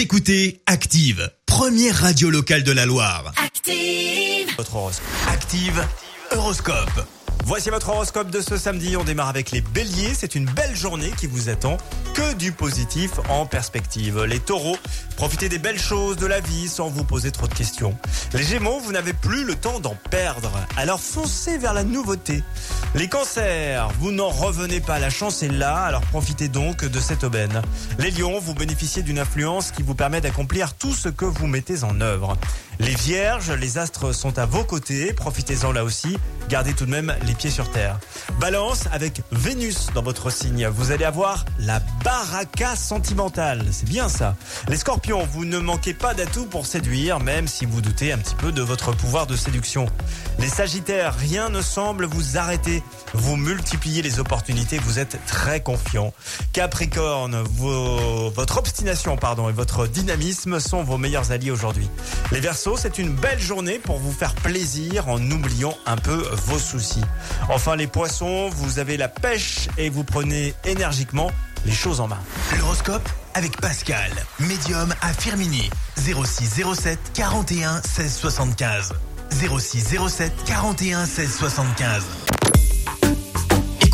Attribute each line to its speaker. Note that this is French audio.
Speaker 1: Vous écoutez Active, première radio locale de la Loire.
Speaker 2: Active.
Speaker 3: Votre horoscope.
Speaker 1: Active Horoscope.
Speaker 3: Voici votre horoscope de ce samedi. On démarre avec les béliers. C'est une belle journée qui vous attend. Que du positif en perspective. Les taureaux, profitez des belles choses de la vie sans vous poser trop de questions. Les gémeaux, vous n'avez plus le temps d'en perdre. Alors foncez vers la nouveauté. Les cancers, vous n'en revenez pas. La chance est là. Alors profitez donc de cette aubaine. Les lions, vous bénéficiez d'une influence qui vous permet d'accomplir tout ce que vous mettez en œuvre. Les vierges, les astres sont à vos côtés. Profitez-en là aussi. Gardez tout de même les pieds sur terre. Balance avec Vénus dans votre signe. Vous allez avoir la baraka sentimentale. C'est bien ça. Les scorpions, vous ne manquez pas d'atouts pour séduire, même si vous doutez un petit peu de votre pouvoir de séduction. Les sagittaires, rien ne semble vous arrêter. Vous multipliez les opportunités, vous êtes très confiant. Capricorne, votre obstination pardon, et votre dynamisme sont vos meilleurs alliés aujourd'hui. Les Verseaux, c'est une belle journée pour vous faire plaisir en oubliant un peu vos soucis. Enfin les Poissons, vous avez la pêche et vous prenez énergiquement les choses en main.
Speaker 1: L'horoscope avec Pascal, médium à Firmini. 06 07 41 16 75. 06 07 41 16 75.